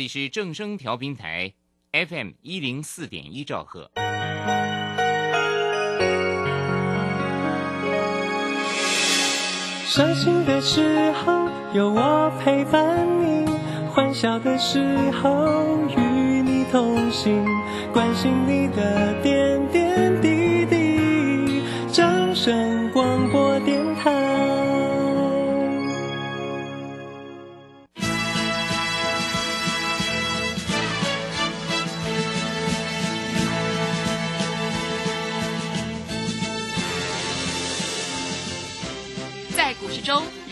这里是正声调频台 FM 一零四点一兆赫。伤心的时候有我陪伴你，欢笑的时候与你同行，关心你的点点滴滴。掌声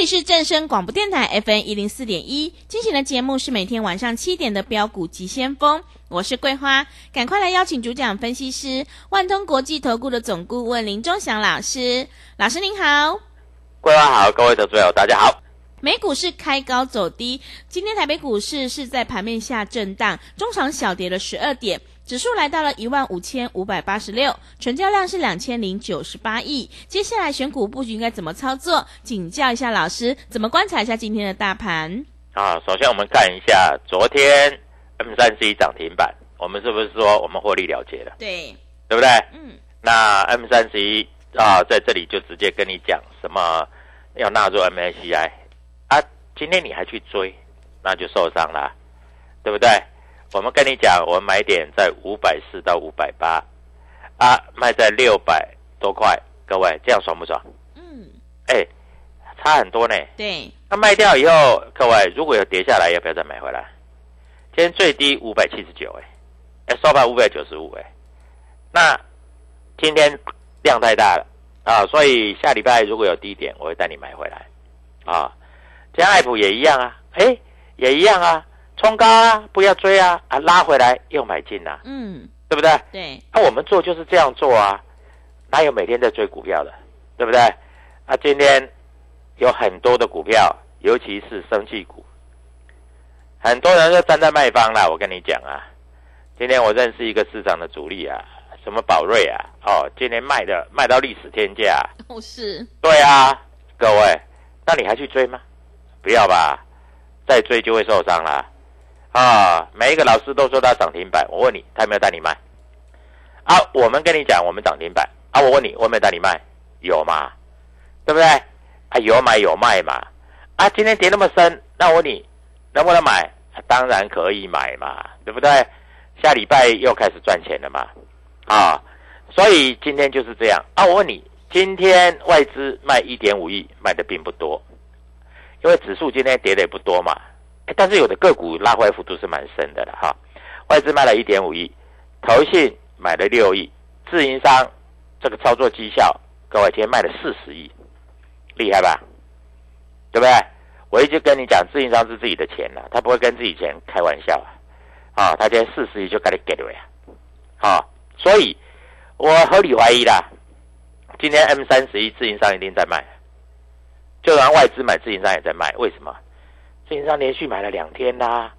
里是正声广播电台 FM 一零四点一，进行的节目是每天晚上七点的标股急先锋，我是桂花，赶快来邀请主讲分析师万通国际投顾的总顾问林忠祥老师，老师您好。桂花好，各位投资友大家好。美股是开高走低，今天台北股市是在盘面下震荡，中场小跌了十二点，指数来到了一万五千五百八十六，成交量是两千零九十八亿。接下来选股布局应该怎么操作？请教一下老师，怎么观察一下今天的大盘？啊，首先我们看一下昨天 M 三 C 涨停板，我们是不是说我们获利了结了？对，对不对？嗯，那 M 三 C 啊，在这里就直接跟你讲什么要纳入 MSCI 啊，今天你还去追，那就受伤了，对不对？我们跟你讲，我们买点在五百四到五百八，啊，卖在六百多块，各位这样爽不爽？嗯，哎，差很多呢。对，那卖掉以后，各位如果有跌下来，要不要再买回来？今天最低五百七十九，哎，哎，收盘五百九十五，哎，那今天量太大了啊，所以下礼拜如果有低点，我会带你买回来啊。今天爱普也一样啊，哎，也一样啊，冲高啊，不要追啊，啊，拉回来又买进啊，嗯，对不对？对，那、我们做就是这样做啊，哪有每天在追股票的，对不对？啊，今天有很多的股票，尤其是生气股，很多人都站在卖方啦。我跟你讲啊，今天我认识一个市场的主力啊，什么宝瑞啊，哦，今天卖的卖到历史天价。哦是，对啊，各位，那你还去追吗？不要吧，再追就会受伤啦。啊，每一个老师都说他涨停板，我问你，他有没有带你卖？啊，我们跟你讲，我们涨停板啊，我问你，我有没有带你卖？有吗？对不对？啊，有买有卖嘛。啊，今天跌那么深，那我问你，能不能买？啊当然可以买嘛，对不对？下礼拜又开始赚钱了嘛。啊，所以今天就是这样啊。我问你，今天外资卖一点五亿，卖的并不多，因为指数今天跌的也不多嘛。但是有的个股拉回幅度是蛮深的了哈。外资卖了一点五亿，投信买了六亿，自营商这个操作绩效，各位今天卖了四十亿，厉害吧？对不对？我一直跟你讲，自营商是自己的钱呐、他不会跟自己钱开玩笑啊。啊，他今天四十亿就给你给了呀。好、所以我合理怀疑啦，今天 M 三十一自营商一定在卖，就让外资买，自营商也在卖，为什么？自营商连续买了两天啦、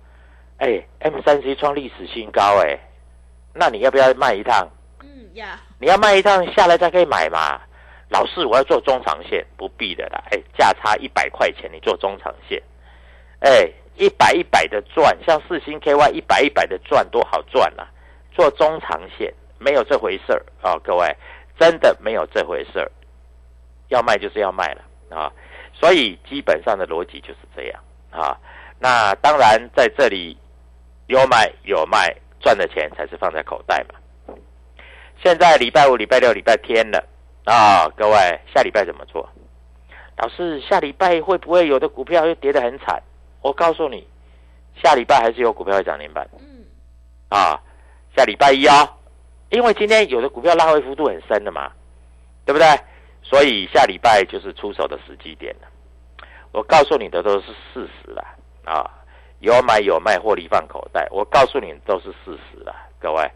哎，M 三十一创历史新高、哎，那你要不要卖一趟？嗯呀，你要卖一趟下来才可以买嘛。老师，我要做中长线，不必的啦。哎，价差一百块钱，你做中长线，哎，一百一百的赚，像四星 KY 一百一百的赚，多好赚啊！做中长线没有这回事儿啊，各位，真的没有这回事儿。要卖就是要卖了啊，所以基本上的逻辑就是这样啊。那当然在这里有买有卖，赚的钱才是放在口袋嘛。现在礼拜五、礼拜六、礼拜天了啊，各位下礼拜怎么做？老师，下礼拜会不会有的股票又跌得很惨？我告诉你，下礼拜还是有股票会涨停板。嗯，啊，下礼拜一哦，因为今天有的股票拉回幅度很深的嘛，对不对？所以下礼拜就是出手的时机点了。我告诉你的都是事实啦，啊，有买有卖，获利放口袋。我告诉你都是事实啦，各位，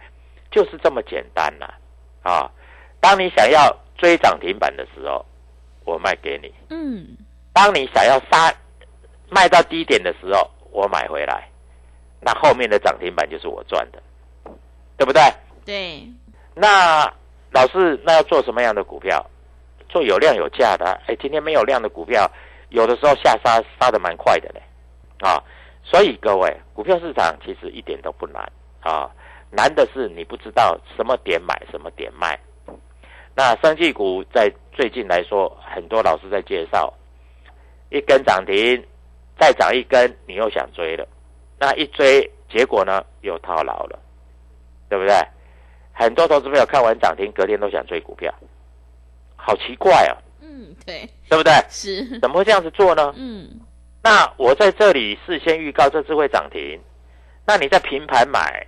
就是这么简单啦，啊，当你想要追涨停板的时候，我卖给你；嗯，当你想要杀卖到低点的时候，我买回来，那后面的涨停板就是我赚的，对不对？对，那老师，那要做什么样的股票？做有量有价的。哎，今天没有量的股票，有的时候下杀杀的蛮快的嘞，啊，所以各位，股票市场其实一点都不难啊，难的是你不知道什么点买，什么点卖。那生技股在最近来说，很多老师在介绍，一根涨停，再涨一根，你又想追了，那一追，结果呢又套牢了，对不对？很多投资朋友看完涨停，隔天都想追股票，好奇怪哦，嗯，对，对不对？是，怎么会这样子做呢？嗯，那我在这里事先预告这次会涨停，那你在平盘买，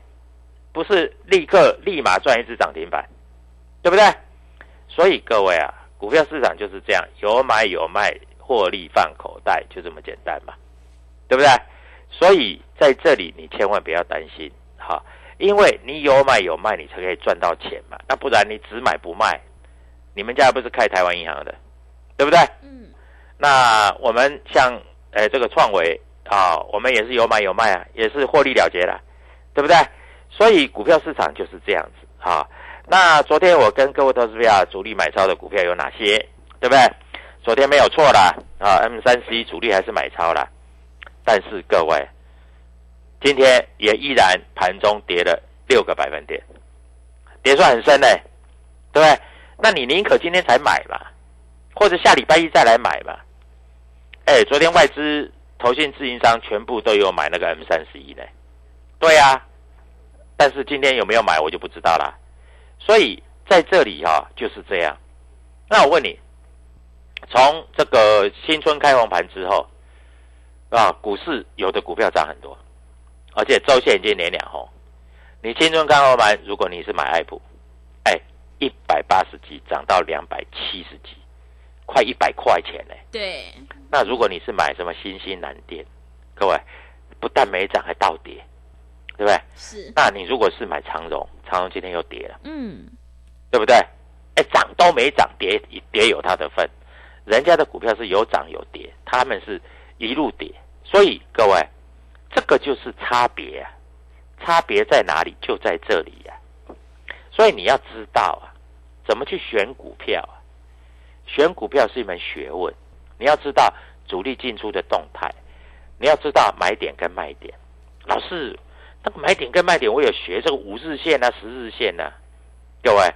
不是立刻立马赚一只涨停板，对不对？所以各位啊，股票市场就是这样，有买有卖，获利放口袋，就这么简单嘛，对不对？所以在这里你千万不要担心，哈，因为你有买有卖，你才可以赚到钱嘛。那不然你只买不卖，你们家不是开台湾银行的，对不对？嗯，那我们像呃这个创维啊，我们也是有买有卖啊，也是获利了结了，对不对？所以股票市场就是这样子啊。那昨天我跟各位投资者主力买超的股票有哪些？对不对？昨天没有错啦，啊，M 三十一主力还是买超啦。但是各位，今天也依然盘中跌了六个百分点，跌算很深嘞，对不对？那你宁可今天才买吧，或者下礼拜一再来买吧。哎，昨天外资、投信、自营商全部都有买那个 M 三十一呢，对呀、但是今天有没有买我就不知道啦。所以在这里哈、就是这样。那我问你，从这个新春开红盘之后啊，股市有的股票涨很多，而且周线已经连两红。你新春开红盘，如果你是买爱普，哎，一百八十几涨到两百七十几，快一百块钱呢。对，那如果你是买什么新兴蓝电，各位不但没涨，还倒跌，对不对？是，那你如果是买长荣，长荣今天又跌了，嗯，对不对？哎，涨都没涨，跌跌有它的份。人家的股票是有涨有跌，他们是一路跌，所以各位，这个就是差别啊，差别在哪里？就在这里呀、所以你要知道啊，怎么去选股票啊？选股票是一门学问，你要知道主力进出的动态，你要知道买点跟卖点。老师，那个买点跟卖点，我有学这个五日线啊、十日线啊。各位，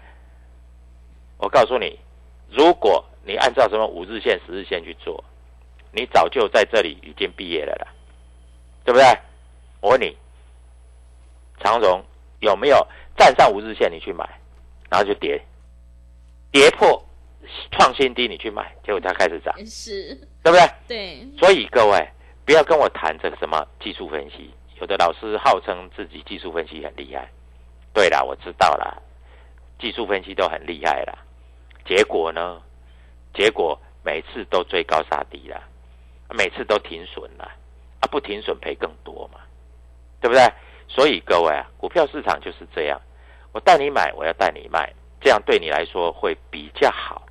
我告诉你，如果你按照什么五日线、十日线去做，你早就在这里已经毕业了啦，对不对？我问你，长荣有没有站上五日线你去买，然后就跌，跌破创新低你去买，结果它开始涨，是，对不对？对，所以各位不要跟我谈这个什么技术分析，有的老师号称自己技术分析很厉害。对啦，我知道啦，技术分析都很厉害啦。结果呢？结果每次都追高杀低啦，每次都停损啦，啊不停损赔更多嘛，对不对？所以各位啊，股票市场就是这样，我带你买，我要带你卖，这样对你来说会比较好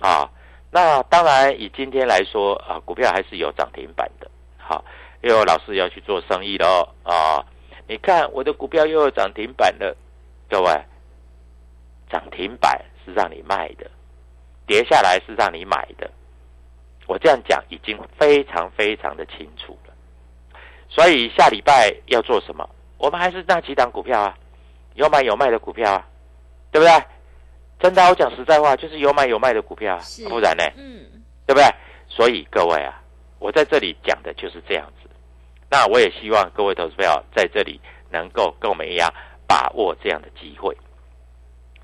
啊。那当然，以今天来说啊，股票还是有涨停板的。好，又有老师要去做生意喽啊！你看我的股票又有涨停板了，各位，涨停板是让你卖的，跌下来是让你买的。我这样讲已经非常非常的清楚了。所以下礼拜要做什么？我们还是那几档股票啊，有买有卖的股票啊，对不对？真的，我讲实在话，就是有买有卖的股票啊，不然呢？嗯，对不对？所以各位啊，我在这里讲的就是这样子。那我也希望各位投资朋友在这里能够跟我们一样把握这样的机会。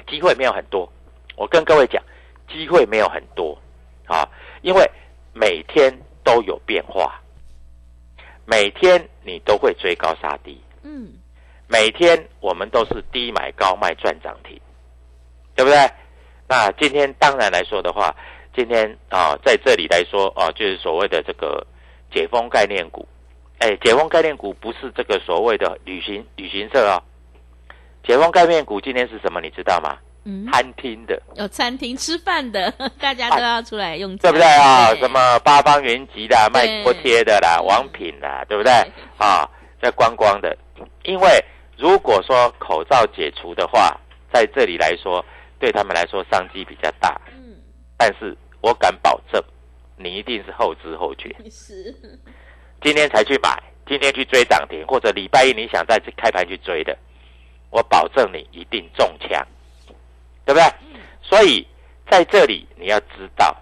机会没有很多，我跟各位讲，机会没有很多啊，因为每天都有变化，每天你都会追高杀低，嗯，每天我们都是低买高卖赚涨停，对不对？那今天当然来说的话，今天啊在这里来说啊，就是所谓的这个解封概念股。哎，解封概念股不是这个所谓的旅行旅行社啊、解封概念股今天是什么？你知道吗？嗯，餐厅的，有餐厅吃饭的，大家都要出来用，对不对啊？对什么八方云集的，卖对锅贴的啦，王品啦，对不对？啊，在观光的，因为如果说口罩解除的话，在这里来说，对他们来说商机比较大，嗯，但是我敢保证，你一定是后知后觉，是，今天才去买，今天去追涨停，或者礼拜一你想再去开盘去追的，我保证你一定中枪，对不对？所以在这里你要知道，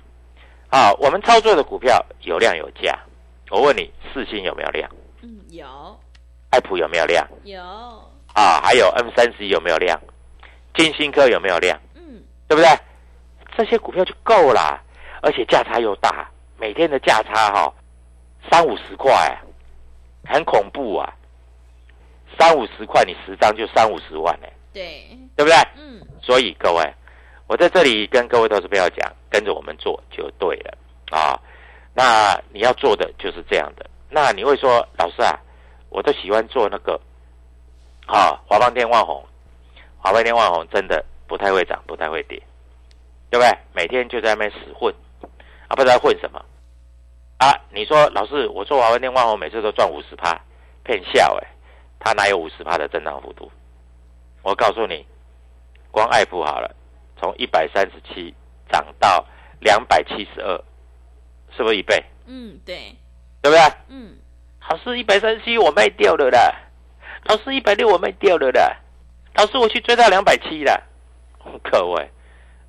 啊，我们操作的股票有量有价。我问你，四星有没有量？嗯，有爱普有没有量？有，啊，还有 M 三十有没有量？金星科有没有量？嗯，对不对？这些股票就够啦，而且价差又大，每天的价差哈、三五十块，很恐怖啊！三五十块，你十张就三五十万呢、对，对不对？嗯，所以各位，我在这里跟各位投资朋友讲，跟着我们做就对了啊。那你要做的就是这样的。那你会说，老师啊，我都喜欢做那个啊，华邦电万红，华邦电万红真的不太会涨，不太会跌，对不对？每天就在那边死混啊，不知道混什么啊。你说老师，我做华为电话，我每次都赚五十趴，骗笑哎、他哪有五十趴的增长幅度？我告诉你，光爱普好了，从一百三十七涨到两百七十二，是不是一倍？嗯，对，对不对？嗯，老师一百三十七我卖掉了啦，老师一百六我卖掉了啦，老师我去追到两百七了。各位，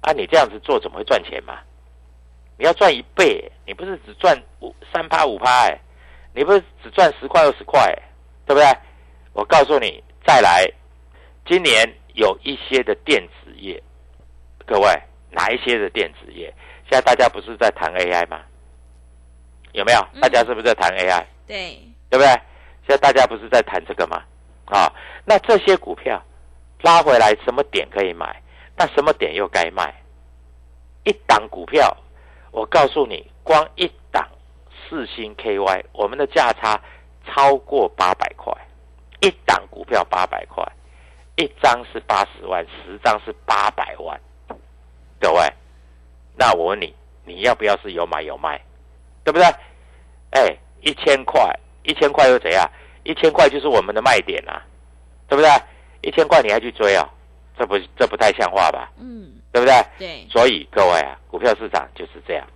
啊，你这样子做怎么会赚钱嘛？你要赚一倍，你不是只赚五三趴五趴哎，你不是只赚十块二十块，对不对？我告诉你，再来，今年有一些的电子业，各位哪一些的电子业？现在大家不是在谈 AI 吗？有没有？嗯大家是不是在谈 AI？、对，对不对？现在大家不是在谈这个吗？啊，那这些股票拉回来，什么点可以买？那什么点又该卖？一档股票，我告诉你，光一档四星 KY，我们的价差超过八百块，一档股票八百块，一张是八十万，十张是八百万，各位，那我问你，你要不要是有买有卖，对不对？哎，一千块，一千块又怎样？一千块就是我们的卖点啊，对不对？一千块你还去追啊？这不这不太像话吧？嗯，对不对？对，所以各位啊，股票市场就是这样，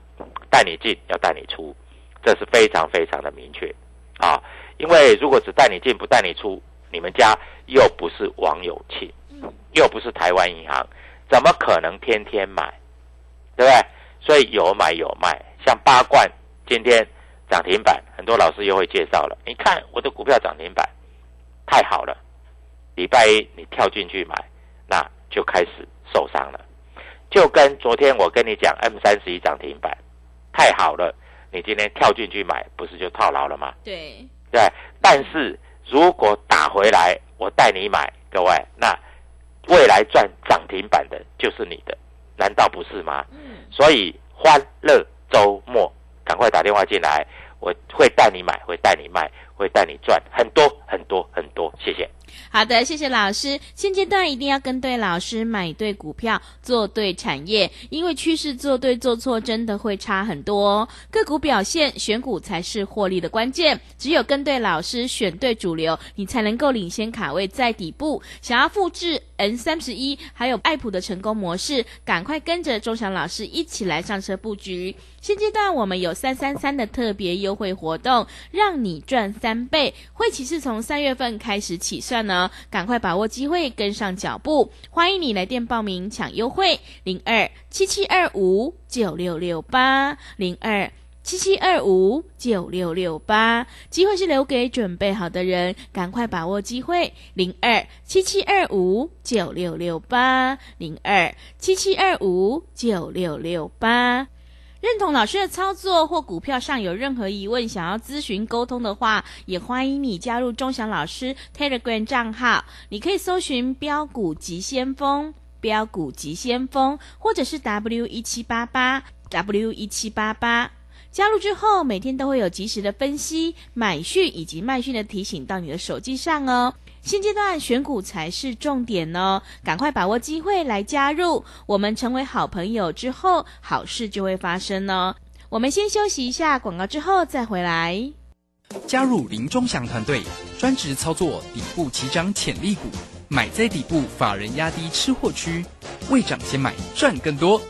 带你进要带你出，这是非常非常的明确啊。因为如果只带你进不带你出，你们家又不是王有庆，又不是台湾银行，怎么可能天天买？对不对？所以有买有卖，像八冠今天涨停板，很多老师又会介绍了。你看我的股票涨停板，太好了。礼拜一你跳进去买，那就开始受伤了。就跟昨天我跟你讲 M 三十一涨停板，太好了，你今天跳进去买，不是就套牢了吗？对，对。但是如果打回来，我带你买，各位，那未来赚涨停板的就是你的，难道不是吗？嗯，所以欢乐周末，赶快打电话进来，我会带你买，会带你卖，会带你赚很多很多很多。谢谢。好的，谢谢老师。现阶段一定要跟对老师，买对股票，做对产业，因为趋势做对做错真的会差很多哦。个股表现，选股才是获利的关键。只有跟对老师，选对主流，你才能够领先卡位在底部。想要复制 N 三十一还有爱普的成功模式，赶快跟着钟祥老师一起来上车布局。现阶段我们有三三三的特别优惠活动，让你赚三倍。会期是从三月份开始起算呢，赶快把握机会，跟上脚步。欢迎你来电报名抢优惠，零二七七二五九六六八零二。七七二五九六六八，机会是留给准备好的人，赶快把握机会。零二七七二五九六六八，零二七七二五九六六八。认同老师的操作或股票上有任何疑问，想要咨询沟通的话，也欢迎你加入钟祥老师 Telegram 账号。你可以搜寻“标股急先锋”、“标股急先锋”，或者是 W 一七八八 W 一七八八。加入之后，每天都会有及时的分析、买讯以及卖讯的提醒到你的手机上哦。现阶段选股才是重点哦，赶快把握机会来加入。我们成为好朋友之后，好事就会发生哦。我们先休息一下广告，之后再回来。加入林中祥团队，专职操作底部起涨潜力股，买在底部，法人压低吃货区，未涨先买赚更多。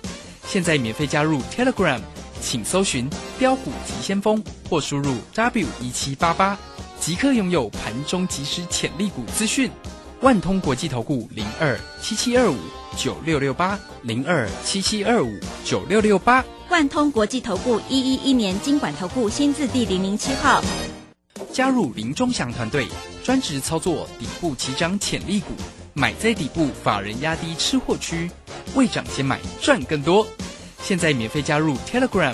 现在免费加入 Telegram。请搜寻“标股急先锋”或输入 “w 一七八八”，即刻拥有盘中即时潜力股资讯。万通国际投顾零二七七二五九六六八零二七七二五九六六八。万通国际投顾一一一年经管投顾新字第零零七号。加入林中祥团队，专职操作底部起涨潜力股，买在底部，法人压低吃货区，未涨先买赚更多。现在免费加入 Telegram，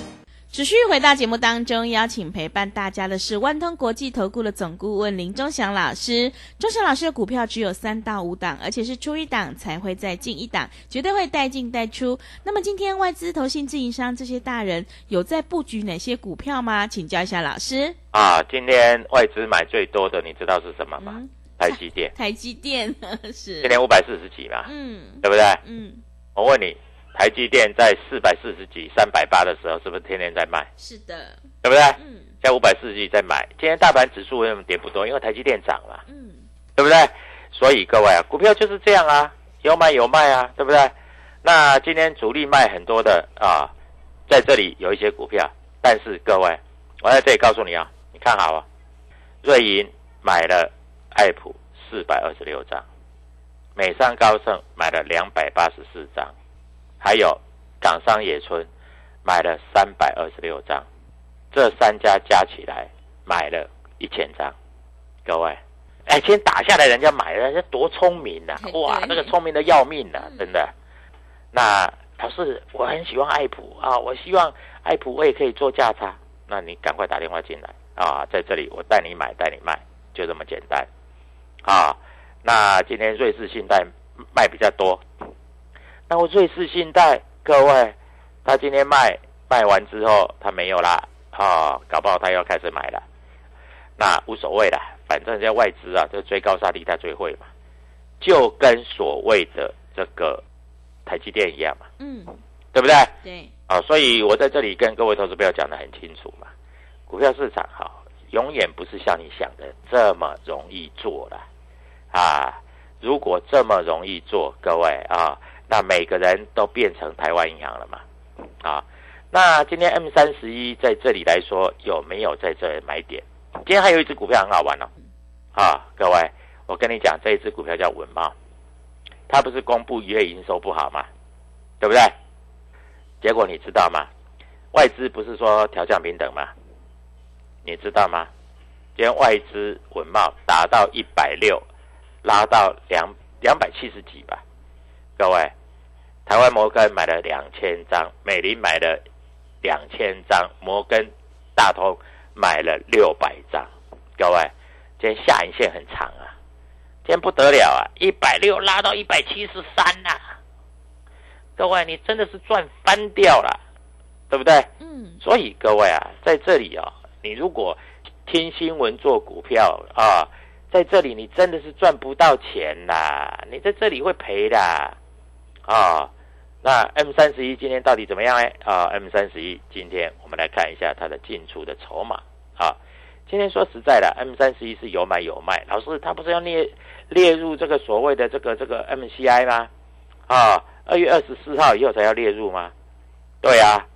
持续回到节目当中，邀请陪伴大家的是万通国际投顾的总顾问林忠祥老师。忠祥老师的股票只有三到五档，而且是出一档才会再进一档，绝对会带进带出。那么今天外资、投信、自营商这些大人有在布局哪些股票吗？请教一下老师。啊，今天外资买最多的，你知道是什么吗？台积电。台积电是。今天五百四十几嘛，嗯，对不对？嗯，我问你。台积电在四百四十几、三百八的时候，是不是天天在卖？是的，对不对？嗯。在五百四十几在买，今天大盘指数为什么跌不多？因为台积电涨了，嗯，对不对？所以各位啊，股票就是这样啊，有买有卖啊，对不对？那今天主力卖很多的啊，在这里有一些股票，但是各位，我在这里告诉你啊，你看好啊，瑞银买了爱普四百二十六张。美商高盛买了两百八十四张，还有港商野村买了三百二十六张，这三家加起来买了一千张。各位，哎，今天打下来，人家买了，人家多聪明呐！哇，那个聪明的要命呐，真的。那老师，我很喜欢爱普啊，我希望爱普我也可以做价差。那你赶快打电话进来啊，在这里我带你买，带你卖，就这么简单啊。那今天瑞士信贷卖比较多，那我瑞士信贷各位，他今天卖卖完之后，他没有啦，啊，搞不好他要开始买了，那无所谓啦，反正在外资啊，就追高杀低，他最会嘛，就跟所谓的这个台积电一样嘛，嗯，对不对？对，啊，所以我在这里跟各位投资朋友讲的很清楚嘛，股票市场哈，永远不是像你想的这么容易做的。啊，如果这么容易做，各位啊，那每个人都变成台湾银行了嘛？啊，那今天 M 三十一在这里来说有没有在这里买点？今天还有一只股票很好玩哦，啊，各位，我跟你讲，这一只股票叫文茂，它不是公布一月营收不好吗？对不对？结果你知道吗？外资不是说调降平等吗？你知道吗？今天外资文茂达到一百六。拉到两两百七十几吧，各位，台湾摩根买了两千张，美林买了两千张，摩根大通买了六百张，各位，今天下影线很长啊，今天不得了啊，一百六拉到一百七十三呐，各位，你真的是赚翻掉了，对不对？嗯。所以各位啊，在这里啊，你如果听新闻做股票啊。在这里，你真的是赚不到钱啦！你在这里会赔的啊。那 M 三十一今天到底怎么样呢？啊，M 三十一今天我们来看一下它的进出的筹码啊。今天说实在的，M 三十一是有买有卖。老师，他不是要列列入这个所谓的这个这个 MCI 吗？啊，二月二十四号以后才要列入吗？对啊，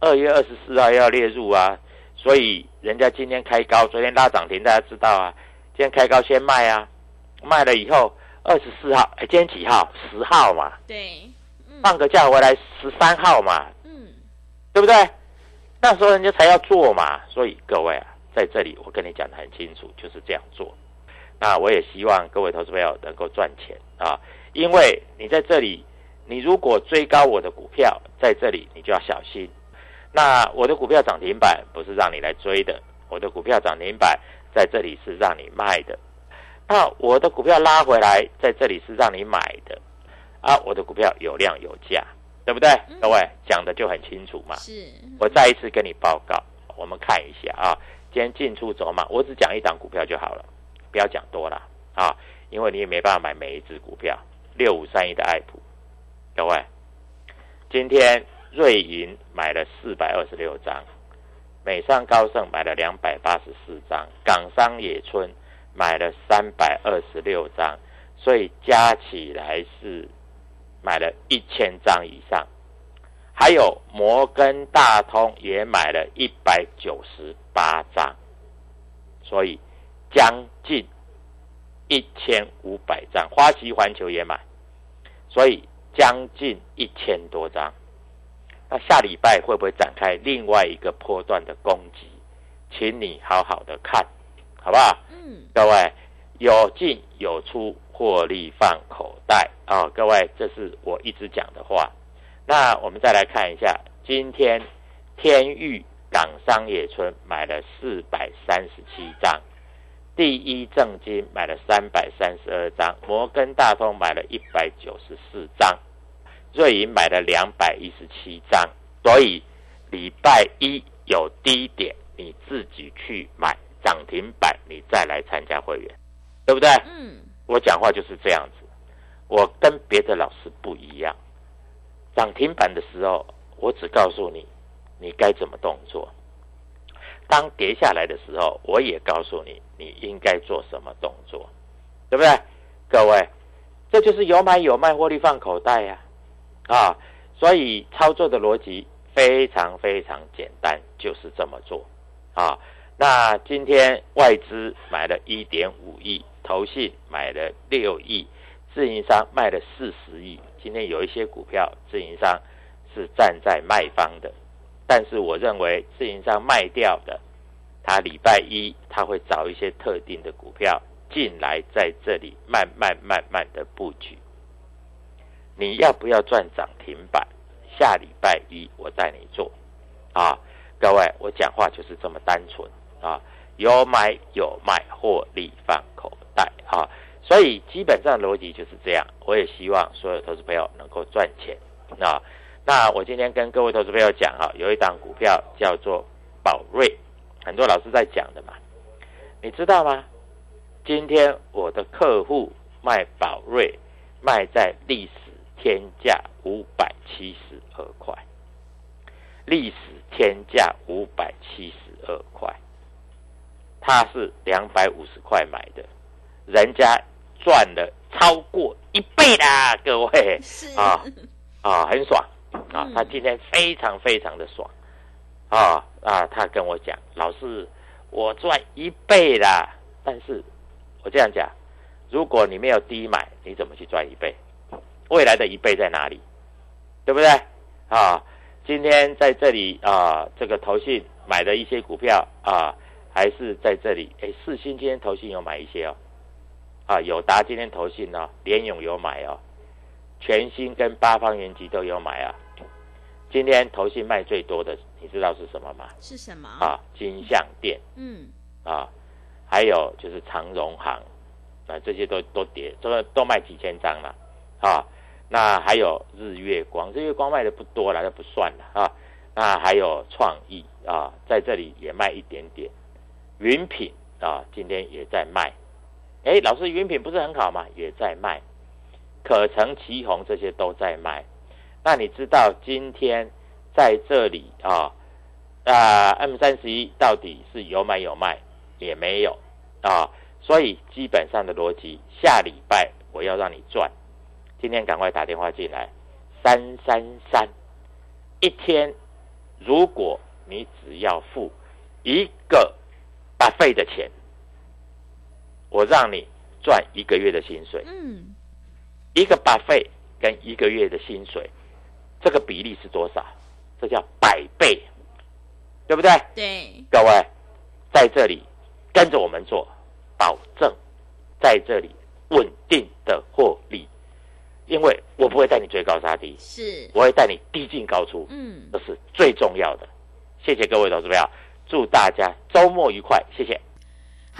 二月二十四号要列入啊，所以人家今天开高，昨天拉涨停，大家知道啊。今天开高先卖啊，卖了以后二十四号，哎，今天几号？十号嘛。对，放个假回来十三号嘛。嗯，对不对？那时候人家才要做嘛。所以各位啊，在这里我跟你讲的很清楚，就是这样做。那我也希望各位投资朋友能够赚钱啊，因为你在这里，你如果追高我的股票，在这里你就要小心。那我的股票涨停板不是让你来追的，我的股票涨停板。在这里是让你卖的，那我的股票拉回来，在这里是让你买的，啊，我的股票有量有价，对不对？各位讲的就很清楚嘛。是，我再一次跟你报告，我们看一下啊，今天进出走嘛，我只讲一档股票就好了，不要讲多了啊，因为你也没办法买每一只股票。六五三一的爱普，各位，今天瑞银买了四百二十六张。美商高盛买了两百八十四张，港商野村买了三百二十六张，所以加起来是买了一千张以上。还有摩根大通也买了一百九十八张，所以将近一千五百张。花旗环球也买，所以将近一千多张。那下礼拜会不会展开另外一个波段的攻击？请你好好的看，好不好？嗯，各位有进有出，获利放口袋啊！各位，这是我一直讲的话。那我们再来看一下，今天天域港商野村买了四百三十七张，第一正金买了三百三十二张，摩根大通买了一百九十四张。瑞银买了两百一十七张，所以礼拜一有低点，你自己去买涨停板，你再来参加会员，对不对？嗯，我讲话就是这样子，我跟别的老师不一样。涨停板的时候，我只告诉你你该怎么动作；当跌下来的时候，我也告诉你你应该做什么动作，对不对？各位，这就是有买有卖，获利放口袋呀。啊，所以操作的逻辑非常非常简单，就是这么做啊。那今天外资买了一点五亿，投信买了六亿，自营商卖了四十亿。今天有一些股票自营商是站在卖方的，但是我认为自营商卖掉的，他礼拜一他会找一些特定的股票进来，在这里慢慢慢慢的布局。你要不要赚涨停板？下礼拜一我带你做，啊，各位，我讲话就是这么单纯啊，有买有卖，获利放口袋啊，所以基本上逻辑就是这样。我也希望所有投资朋友能够赚钱啊。那我今天跟各位投资朋友讲啊，有一档股票叫做宝瑞，很多老师在讲的嘛，你知道吗？今天我的客户卖宝瑞，卖在历史。天价五百七十二块，历史天价五百七十二块，他是两百五十块买的，人家赚了超过一倍啦，各位啊啊，很爽啊！他今天非常非常的爽啊啊！他跟我讲，老师，我赚一倍啦，但是我这样讲，如果你没有低买，你怎么去赚一倍？未来的一倍在哪里？对不对？啊，今天在这里啊，这个投信买的一些股票啊，还是在这里。哎，四星今天投信有买一些哦，啊，友达今天投信呢，联勇有买哦，全新跟八方云集都有买啊。今天投信卖最多的，你知道是什么吗？是什么？啊，金相店。嗯。啊，还有就是长荣行，啊，这些都都跌，都都卖几千张了，啊。那还有日月光，日月光卖的不多了，就不算了啊。那还有创意啊，在这里也卖一点点。云品啊，今天也在卖。哎，老师，云品不是很好吗？也在卖。可成、旗红这些都在卖。那你知道今天在这里啊？啊，M 三十一到底是有买有卖，也没有啊。所以基本上的逻辑，下礼拜我要让你赚。今天赶快打电话进来，三三三，一天，如果你只要付一个把费的钱，我让你赚一个月的薪水。嗯，一个把费跟一个月的薪水，这个比例是多少？这叫百倍，对不对？对，各位在这里跟着我们做，保证在这里稳定的获利，因为我不会带你追高杀低，是，我会带你低进高出，嗯，这是最重要的。谢谢各位投资朋友，祝大家周末愉快，谢谢。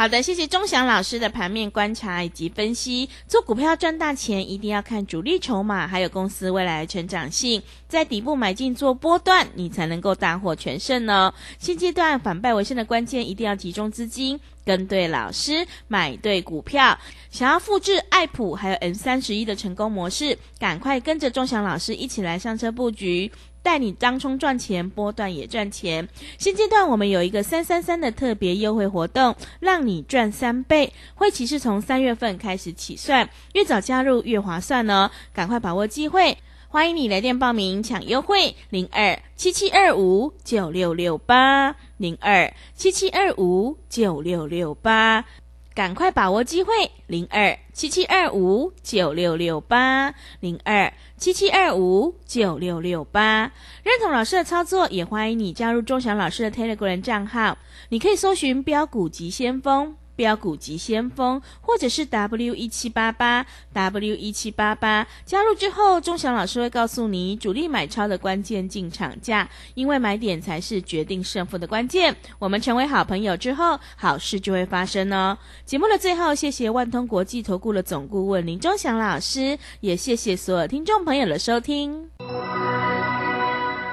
好的，谢谢钟祥老师的盘面观察以及分析。做股票赚大钱，一定要看主力筹码，还有公司未来成长性，在底部买进做波段，你才能够大获全胜呢。现阶段反败为胜的关键，一定要集中资金，跟对老师，买对股票。想要复制爱普还有 N 三十一的成功模式，赶快跟着钟祥老师一起来上车布局。带你当冲赚钱，波段也赚钱。现阶段我们有一个三三三的特别优惠活动，让你赚三倍。会期是从三月份开始起算，越早加入越划算哦，赶快把握机会。欢迎你来电报名抢优惠，零二七七二五九六六八，零二七七二五九六六八。赶快把握机会，零二七七二五九六六八，零二七七二五九六六八。认同老师的操作，也欢迎你加入钟祥老师的 Telegram 账号，你可以搜寻“标股急先锋”。标股急先锋，或者是 W 一七八八 W 一七八八，加入之后，钟祥老师会告诉你主力买超的关键进场价，因为买点才是决定胜负的关键。我们成为好朋友之后，好事就会发生哦。节目的最后，谢谢万通国际投顾的总顾问林钟祥老师，也谢谢所有听众朋友的收听。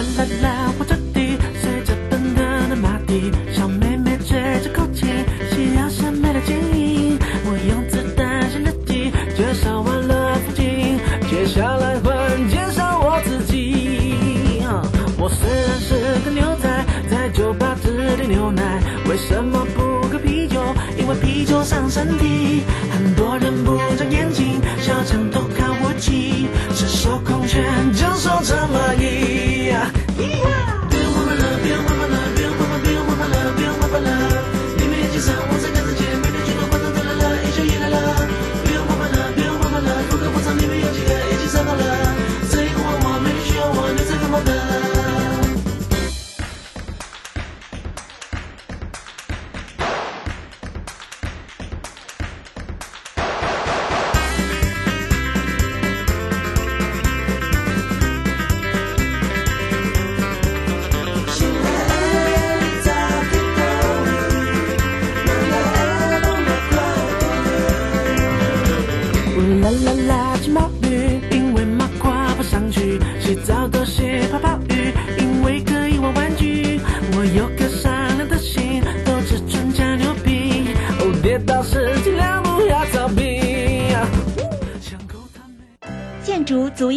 啦啦啦，火车底随着奔腾的马蹄，小妹妹吹着口琴，需要审美的建议。我用子弹写日记，介绍完了风景，接下来换介绍我自己。我虽然是个牛仔，在酒吧只点牛奶，为什么不喝啤酒？因为啤酒伤身体。很多人不长眼睛，小强都看不起，手空拳就说这么易。不用麻烦了，不用麻烦了，不用麻烦，不用麻烦了，不用麻烦了。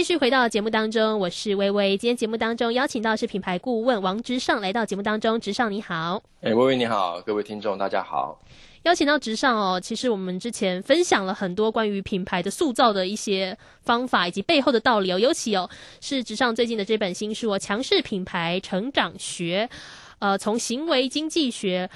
继续回到节目当中，我是微微。今天节目当中邀请到是品牌顾问王直上来到节目当中，直上你好。哎，微微你好，各位听众大家好。邀请到直上哦，其实我们之前分享了很多关于品牌的塑造的一些方法以及背后的道理哦，尤其哦是直上最近的这本新书哦，《强势品牌成长学》，呃，从行为经济学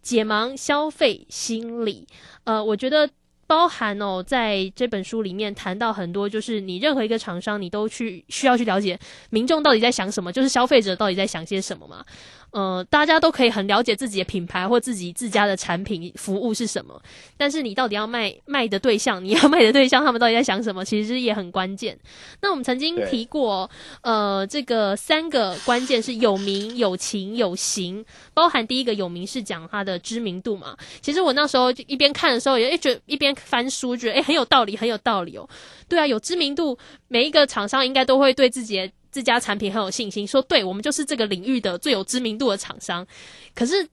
解盲消费心理，呃，我觉得。包含哦，在这本书里面谈到很多，就是你任何一个厂商，你都去需要去了解民众到底在想什么，就是消费者到底在想些什么嘛。呃，大家都可以很了解自己的品牌或自己自家的产品服务是什么，但是你到底要卖卖的对象，你要卖的对象，他们到底在想什么，其实也很关键。那我们曾经提过，呃，这个三个关键是有名、有情、有形，包含第一个有名是讲它的知名度嘛。其实我那时候就一边看的时候，也觉得一边翻书，觉得哎很有道理，很有道理哦。对啊，有知名度，每一个厂商应该都会对自己。自家产品很有信心，说对我们就是这个领域的最有知名度的厂商。可是，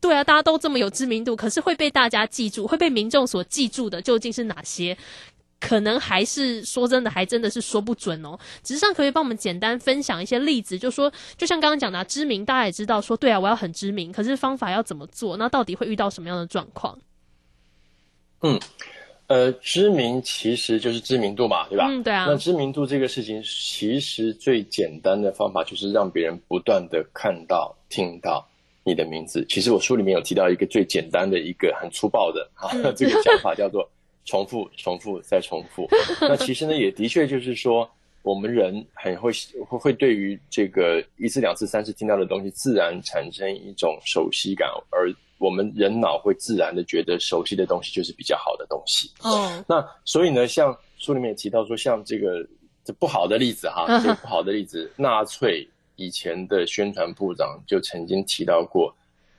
对啊，大家都这么有知名度，可是会被大家记住，会被民众所记住的究竟是哪些？可能还是说真的，还真的是说不准哦。只是上可以帮我们简单分享一些例子，就说就像刚刚讲的，知名大家也知道，说对啊，我要很知名，可是方法要怎么做？那到底会遇到什么样的状况？嗯。呃，知名其实就是知名度嘛，对吧？嗯，对啊。那知名度这个事情，其实最简单的方法就是让别人不断的看到、听到你的名字。其实我书里面有提到一个最简单的一个很粗暴的 啊，这个讲法叫做重复、重复再重复。那其实呢，也的确就是说，我们人很会会会对于这个一次、两次、三次听到的东西，自然产生一种熟悉感，而。我们人脑会自然的觉得熟悉的东西就是比较好的东西。哦，那所以呢，像书里面也提到说，像这个这不好的例子哈，这个不好的例子，纳粹以前的宣传部长就曾经提到过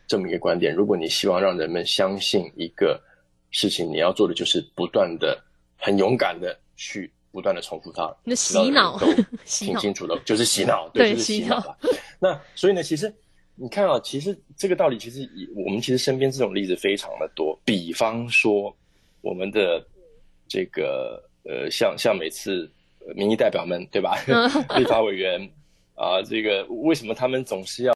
这么一个观点：如果你希望让人们相信一个事情，你要做的就是不断的、很勇敢的去不断的重复它，那洗脑，挺清楚的，就是洗脑，对，就是洗脑吧。那所以呢，其实。你看啊，其实这个道理，其实我们其实身边这种例子非常的多。比方说，我们的这个呃，像像每次民意代表们，对吧？立法委员啊，这个为什么他们总是要？